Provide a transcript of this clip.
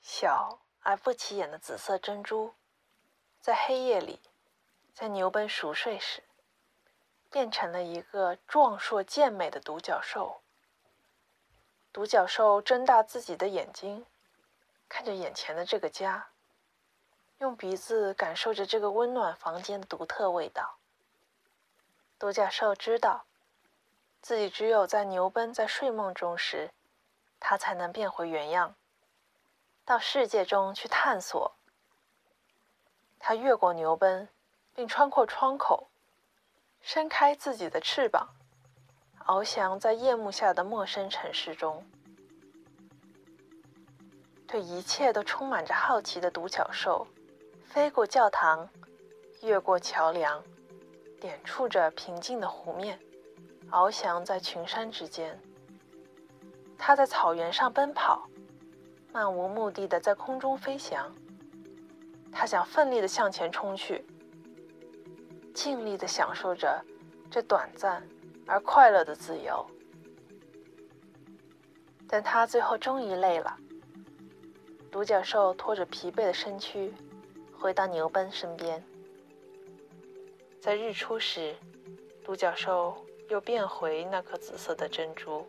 小而不起眼的紫色珍珠，在黑夜里，在牛奔熟睡时，变成了一个壮硕健美的独角兽。独角兽睁大自己的眼睛，看着眼前的这个家，用鼻子感受着这个温暖房间的独特味道。独角兽知道，自己只有在牛奔在睡梦中时，它才能变回原样。到世界中去探索。他越过牛奔，并穿过窗口，伸开自己的翅膀，翱翔在夜幕下的陌生城市中。对一切都充满着好奇的独角兽，飞过教堂，越过桥梁，点触着平静的湖面，翱翔在群山之间。他在草原上奔跑。漫无目的的在空中飞翔，他想奋力的向前冲去，尽力的享受着这短暂而快乐的自由。但他最后终于累了，独角兽拖着疲惫的身躯回到牛奔身边。在日出时，独角兽又变回那颗紫色的珍珠。